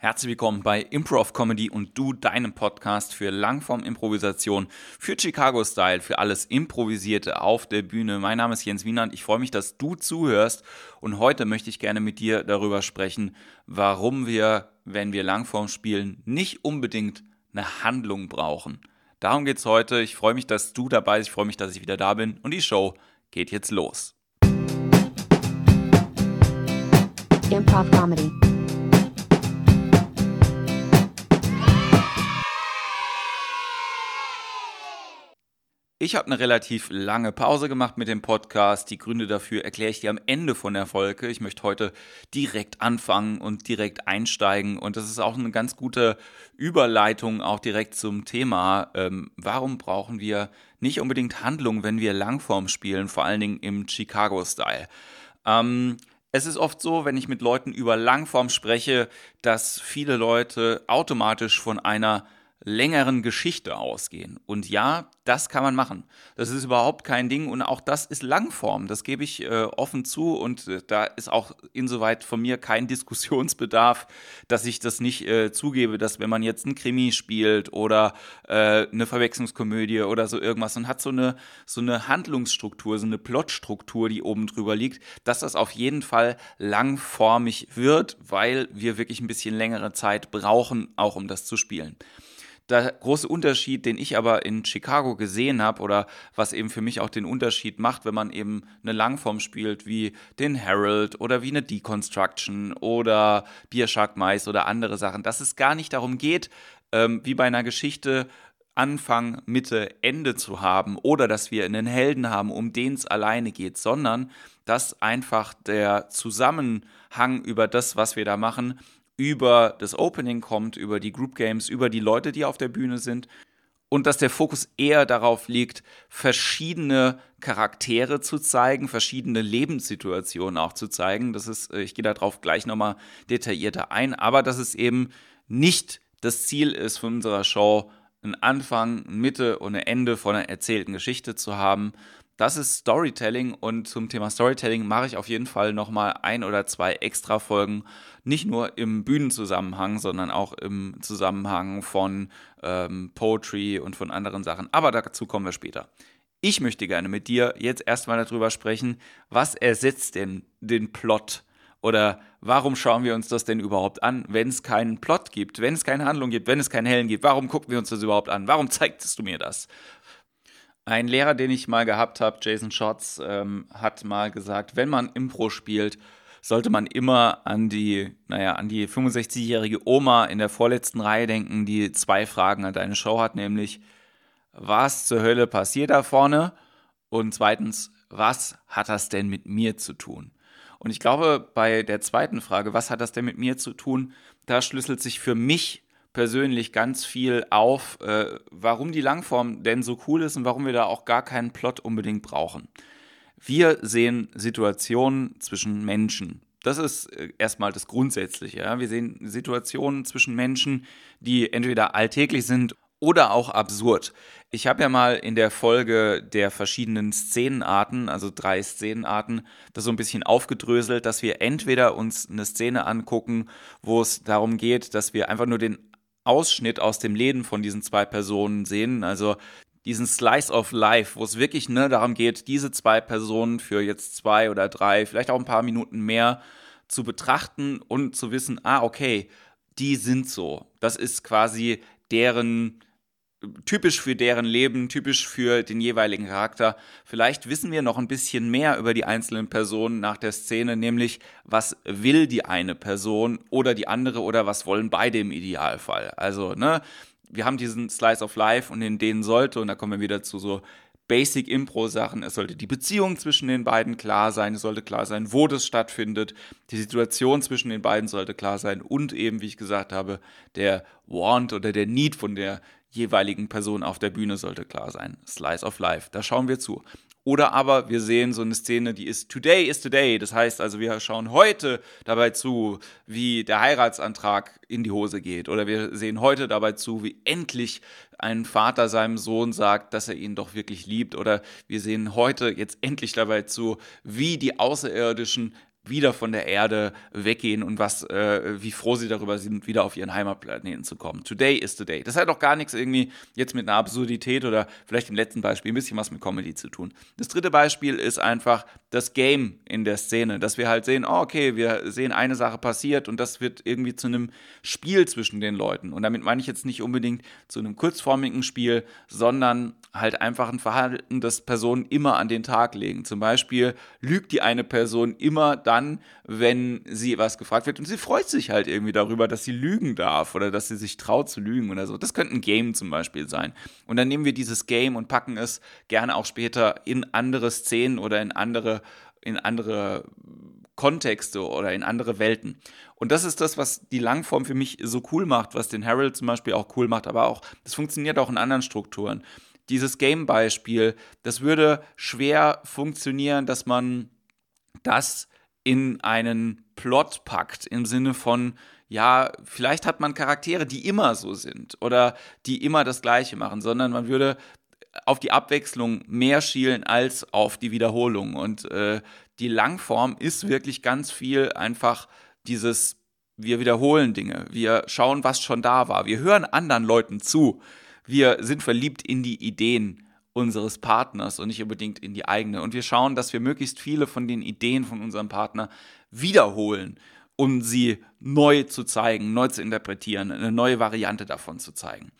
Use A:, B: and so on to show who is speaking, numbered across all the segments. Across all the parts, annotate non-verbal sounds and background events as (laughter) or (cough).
A: Herzlich willkommen bei Improv Comedy und du, deinem Podcast für Langform-Improvisation, für Chicago-Style, für alles Improvisierte auf der Bühne. Mein Name ist Jens Wienand. Ich freue mich, dass du zuhörst und heute möchte ich gerne mit dir darüber sprechen, warum wir, wenn wir Langform spielen, nicht unbedingt eine Handlung brauchen. Darum geht's heute. Ich freue mich, dass du dabei bist. Ich freue mich, dass ich wieder da bin und die Show geht jetzt los.
B: Improv Comedy.
A: Ich habe eine relativ lange Pause gemacht mit dem Podcast. Die Gründe dafür erkläre ich dir am Ende von der Folge. Ich möchte heute direkt anfangen und direkt einsteigen. Und das ist auch eine ganz gute Überleitung auch direkt zum Thema. Ähm, warum brauchen wir nicht unbedingt Handlung, wenn wir Langform spielen, vor allen Dingen im Chicago-Style? Ähm, es ist oft so, wenn ich mit Leuten über Langform spreche, dass viele Leute automatisch von einer längeren Geschichte ausgehen. Und ja, das kann man machen. Das ist überhaupt kein Ding und auch das ist Langform. Das gebe ich äh, offen zu und äh, da ist auch insoweit von mir kein (laughs) Diskussionsbedarf, dass ich das nicht äh, zugebe, dass wenn man jetzt ein Krimi spielt oder äh, eine Verwechslungskomödie oder so irgendwas und hat so eine, so eine Handlungsstruktur, so eine Plotstruktur, die oben drüber liegt, dass das auf jeden Fall langformig wird, weil wir wirklich ein bisschen längere Zeit brauchen, auch um das zu spielen der große Unterschied, den ich aber in Chicago gesehen habe oder was eben für mich auch den Unterschied macht, wenn man eben eine Langform spielt wie den Herald oder wie eine Deconstruction oder Biershark Mais oder andere Sachen, dass es gar nicht darum geht, ähm, wie bei einer Geschichte Anfang, Mitte, Ende zu haben oder dass wir einen Helden haben, um den es alleine geht, sondern dass einfach der Zusammenhang über das, was wir da machen, über das Opening kommt, über die Group Games, über die Leute, die auf der Bühne sind und dass der Fokus eher darauf liegt, verschiedene Charaktere zu zeigen, verschiedene Lebenssituationen auch zu zeigen. Das ist, äh, ich gehe darauf gleich nochmal detaillierter ein, aber dass es eben nicht das Ziel ist von unserer Show, einen Anfang, eine Mitte und ein Ende von einer erzählten Geschichte zu haben, das ist Storytelling und zum Thema Storytelling mache ich auf jeden Fall nochmal ein oder zwei extra Folgen, nicht nur im Bühnenzusammenhang, sondern auch im Zusammenhang von ähm, Poetry und von anderen Sachen. Aber dazu kommen wir später. Ich möchte gerne mit dir jetzt erstmal darüber sprechen, was ersetzt denn den Plot? Oder warum schauen wir uns das denn überhaupt an, wenn es keinen Plot gibt, wenn es keine Handlung gibt, wenn es keinen Hellen gibt? Warum gucken wir uns das überhaupt an? Warum zeigst du mir das? Ein Lehrer, den ich mal gehabt habe, Jason Schatz, ähm, hat mal gesagt, wenn man Impro spielt, sollte man immer an die, naja, an die 65-jährige Oma in der vorletzten Reihe denken, die zwei Fragen an deine Show hat, nämlich, was zur Hölle passiert da vorne? Und zweitens, was hat das denn mit mir zu tun? Und ich glaube, bei der zweiten Frage, was hat das denn mit mir zu tun, da schlüsselt sich für mich persönlich ganz viel auf, äh, warum die Langform denn so cool ist und warum wir da auch gar keinen Plot unbedingt brauchen. Wir sehen Situationen zwischen Menschen. Das ist äh, erstmal das Grundsätzliche. Ja? Wir sehen Situationen zwischen Menschen, die entweder alltäglich sind oder auch absurd. Ich habe ja mal in der Folge der verschiedenen Szenenarten, also drei Szenenarten, das so ein bisschen aufgedröselt, dass wir entweder uns eine Szene angucken, wo es darum geht, dass wir einfach nur den Ausschnitt aus dem Leben von diesen zwei Personen sehen. Also diesen Slice of Life, wo es wirklich ne, darum geht, diese zwei Personen für jetzt zwei oder drei, vielleicht auch ein paar Minuten mehr zu betrachten und zu wissen, ah, okay, die sind so. Das ist quasi deren typisch für deren Leben, typisch für den jeweiligen Charakter. Vielleicht wissen wir noch ein bisschen mehr über die einzelnen Personen nach der Szene, nämlich was will die eine Person oder die andere oder was wollen beide im Idealfall. Also, ne, wir haben diesen Slice of Life und in denen sollte, und da kommen wir wieder zu so Basic Impro-Sachen. Es sollte die Beziehung zwischen den beiden klar sein. Es sollte klar sein, wo das stattfindet. Die Situation zwischen den beiden sollte klar sein. Und eben, wie ich gesagt habe, der Want oder der Need von der jeweiligen Person auf der Bühne sollte klar sein. Slice of Life. Da schauen wir zu. Oder aber wir sehen so eine Szene, die ist Today is Today. Das heißt also, wir schauen heute dabei zu, wie der Heiratsantrag in die Hose geht. Oder wir sehen heute dabei zu, wie endlich ein Vater seinem Sohn sagt, dass er ihn doch wirklich liebt. Oder wir sehen heute jetzt endlich dabei zu, wie die Außerirdischen wieder von der Erde weggehen und was, äh, wie froh sie darüber sind, wieder auf ihren Heimatplaneten zu kommen. Today is the day. Das hat auch gar nichts irgendwie jetzt mit einer Absurdität oder vielleicht im letzten Beispiel ein bisschen was mit Comedy zu tun. Das dritte Beispiel ist einfach das Game in der Szene, dass wir halt sehen, oh, okay, wir sehen eine Sache passiert und das wird irgendwie zu einem Spiel zwischen den Leuten. Und damit meine ich jetzt nicht unbedingt zu einem kurzformigen Spiel, sondern halt einfach ein Verhalten, das Personen immer an den Tag legen. Zum Beispiel lügt die eine Person immer dann, wenn sie was gefragt wird und sie freut sich halt irgendwie darüber, dass sie lügen darf oder dass sie sich traut zu lügen oder so. Das könnte ein Game zum Beispiel sein. Und dann nehmen wir dieses Game und packen es gerne auch später in andere Szenen oder in andere, in andere Kontexte oder in andere Welten. Und das ist das, was die Langform für mich so cool macht, was den Harold zum Beispiel auch cool macht, aber auch, das funktioniert auch in anderen Strukturen dieses Game-Beispiel, das würde schwer funktionieren, dass man das in einen Plot packt, im Sinne von, ja, vielleicht hat man Charaktere, die immer so sind oder die immer das Gleiche machen, sondern man würde auf die Abwechslung mehr schielen als auf die Wiederholung. Und äh, die Langform ist wirklich ganz viel einfach dieses, wir wiederholen Dinge, wir schauen, was schon da war, wir hören anderen Leuten zu wir sind verliebt in die Ideen unseres Partners und nicht unbedingt in die eigene. Und wir schauen, dass wir möglichst viele von den Ideen von unserem Partner wiederholen, um sie neu zu zeigen, neu zu interpretieren, eine neue Variante davon zu zeigen.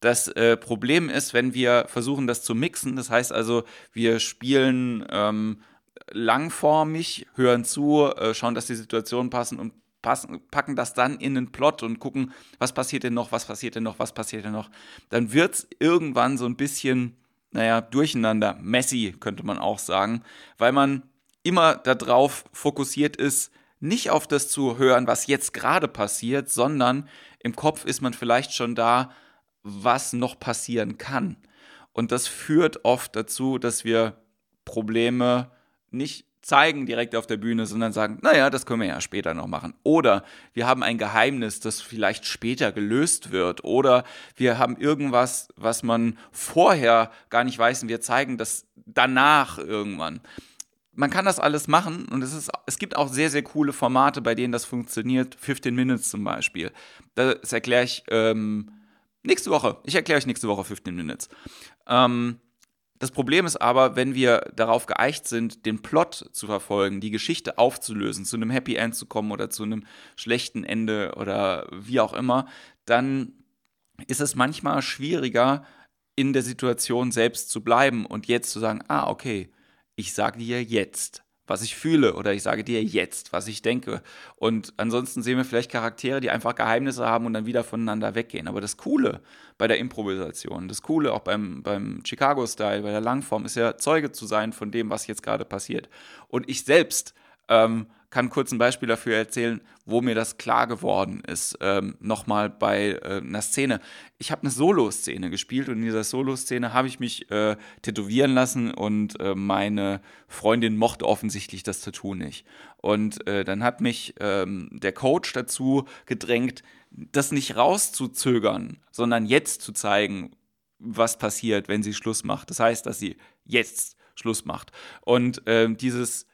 A: Das äh, Problem ist, wenn wir versuchen, das zu mixen, das heißt also, wir spielen ähm, langformig, hören zu, äh, schauen, dass die Situationen passen und passen, packen das dann in den Plot und gucken, was passiert denn noch, was passiert denn noch, was passiert denn noch, dann wird es irgendwann so ein bisschen, naja, durcheinander, messy, könnte man auch sagen, weil man immer darauf fokussiert ist, nicht auf das zu hören, was jetzt gerade passiert, sondern im Kopf ist man vielleicht schon da, was noch passieren kann. Und das führt oft dazu, dass wir Probleme nicht zeigen direkt auf der Bühne, sondern sagen, naja, das können wir ja später noch machen. Oder wir haben ein Geheimnis, das vielleicht später gelöst wird. Oder wir haben irgendwas, was man vorher gar nicht weiß und wir zeigen das danach irgendwann. Man kann das alles machen und es, ist, es gibt auch sehr, sehr coole Formate, bei denen das funktioniert. 15 Minutes zum Beispiel. Das erkläre ich ähm, nächste Woche. Ich erkläre euch nächste Woche 15 Minutes. Ähm, das Problem ist aber, wenn wir darauf geeicht sind, den Plot zu verfolgen, die Geschichte aufzulösen, zu einem Happy End zu kommen oder zu einem schlechten Ende oder wie auch immer, dann ist es manchmal schwieriger, in der Situation selbst zu bleiben und jetzt zu sagen, ah, okay, ich sage dir jetzt, was ich fühle oder ich sage dir jetzt, was ich denke. Und ansonsten sehen wir vielleicht Charaktere, die einfach Geheimnisse haben und dann wieder voneinander weggehen. Aber das Coole bei der Improvisation, das Coole auch beim, beim Chicago-Style, bei der Langform, ist ja Zeuge zu sein von dem, was jetzt gerade passiert. Und ich selbst ähm, kann kurz ein Beispiel dafür erzählen, wo mir das klar geworden ist. Ähm, Nochmal bei äh, einer Szene. Ich habe eine Solo-Szene gespielt und in dieser Solo-Szene habe ich mich äh, tätowieren lassen und äh, meine Freundin mochte offensichtlich das Tattoo nicht. Und äh, dann hat mich ähm, der Coach dazu gedrängt, das nicht rauszuzögern, sondern jetzt zu zeigen, was passiert, wenn sie Schluss macht. Das heißt, dass sie jetzt Schluss macht. Und ähm, dieses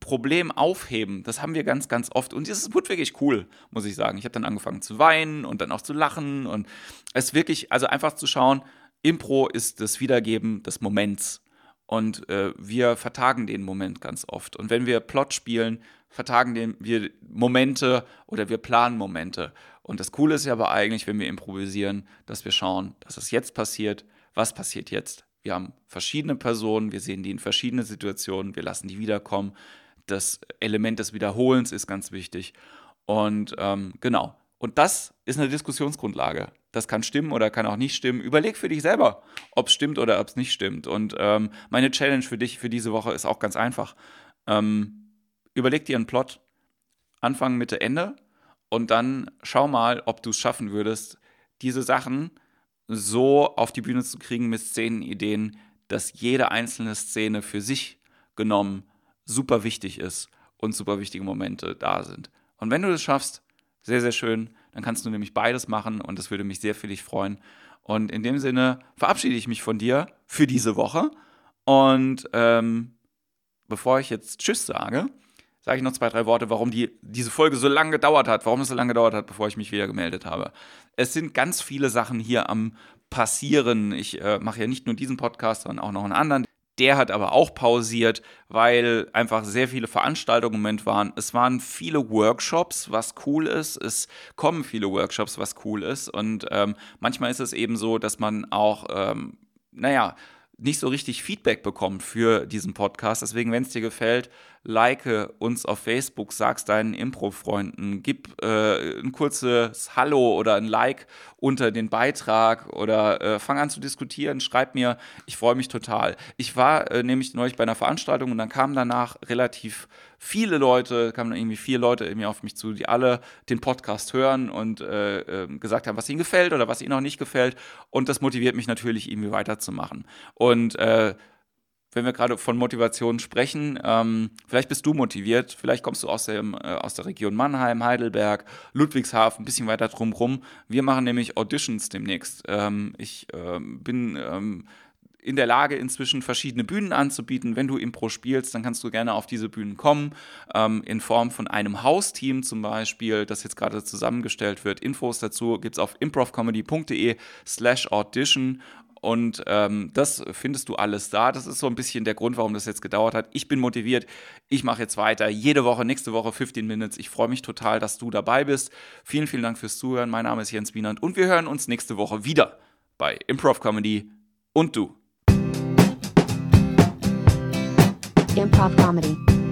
A: Problem aufheben, das haben wir ganz, ganz oft. Und es wird wirklich cool, muss ich sagen. Ich habe dann angefangen zu weinen und dann auch zu lachen. Und es wirklich, also einfach zu schauen, Impro ist das Wiedergeben des Moments. Und äh, wir vertagen den Moment ganz oft. Und wenn wir Plot spielen, vertagen den, wir Momente oder wir planen Momente. Und das Coole ist ja aber eigentlich, wenn wir improvisieren, dass wir schauen, dass es jetzt passiert. Was passiert jetzt? Wir haben verschiedene Personen, wir sehen die in verschiedene Situationen, wir lassen die wiederkommen. Das Element des Wiederholens ist ganz wichtig. Und ähm, genau. Und das ist eine Diskussionsgrundlage. Das kann stimmen oder kann auch nicht stimmen. Überleg für dich selber, ob es stimmt oder ob es nicht stimmt. Und ähm, meine Challenge für dich für diese Woche ist auch ganz einfach. Ähm, überleg dir einen Plot, Anfang, Mitte, Ende und dann schau mal, ob du es schaffen würdest, diese Sachen so auf die Bühne zu kriegen mit Szenenideen, dass jede einzelne Szene für sich genommen super wichtig ist und super wichtige Momente da sind. Und wenn du das schaffst, sehr, sehr schön, dann kannst du nämlich beides machen und das würde mich sehr für dich freuen. Und in dem Sinne verabschiede ich mich von dir für diese Woche. Und ähm, bevor ich jetzt Tschüss sage, sage ich noch zwei, drei Worte, warum die, diese Folge so lange gedauert hat, warum es so lange gedauert hat, bevor ich mich wieder gemeldet habe. Es sind ganz viele Sachen hier am passieren. Ich äh, mache ja nicht nur diesen Podcast, sondern auch noch einen anderen. Der hat aber auch pausiert, weil einfach sehr viele Veranstaltungen im Moment waren. Es waren viele Workshops, was cool ist. Es kommen viele Workshops, was cool ist. Und ähm, manchmal ist es eben so, dass man auch, ähm, naja, nicht so richtig Feedback bekommt für diesen Podcast. Deswegen, wenn es dir gefällt, like uns auf Facebook, sag's deinen Impro-Freunden, gib äh, ein kurzes Hallo oder ein Like unter den Beitrag oder äh, fang an zu diskutieren, schreib mir, ich freue mich total. Ich war äh, nämlich neulich bei einer Veranstaltung und dann kamen danach relativ viele Leute, kamen irgendwie vier Leute irgendwie auf mich zu, die alle den Podcast hören und äh, ähm, gesagt haben, was ihnen gefällt oder was ihnen auch nicht gefällt. Und das motiviert mich natürlich, irgendwie weiterzumachen. Und äh, wenn wir gerade von Motivation sprechen, ähm, vielleicht bist du motiviert, vielleicht kommst du aus, dem, äh, aus der Region Mannheim, Heidelberg, Ludwigshafen, ein bisschen weiter drumherum. Wir machen nämlich Auditions demnächst. Ähm, ich ähm, bin ähm, in der Lage, inzwischen verschiedene Bühnen anzubieten. Wenn du Impro spielst, dann kannst du gerne auf diese Bühnen kommen, ähm, in Form von einem Hausteam zum Beispiel, das jetzt gerade zusammengestellt wird. Infos dazu gibt es auf improvcomedy.de slash audition und ähm, das findest du alles da. Das ist so ein bisschen der Grund, warum das jetzt gedauert hat. Ich bin motiviert. Ich mache jetzt weiter. Jede Woche, nächste Woche 15 Minutes. Ich freue mich total, dass du dabei bist. Vielen, vielen Dank fürs Zuhören. Mein Name ist Jens Wienand und wir hören uns nächste Woche wieder bei Improv Comedy und du.
B: Improv Comedy.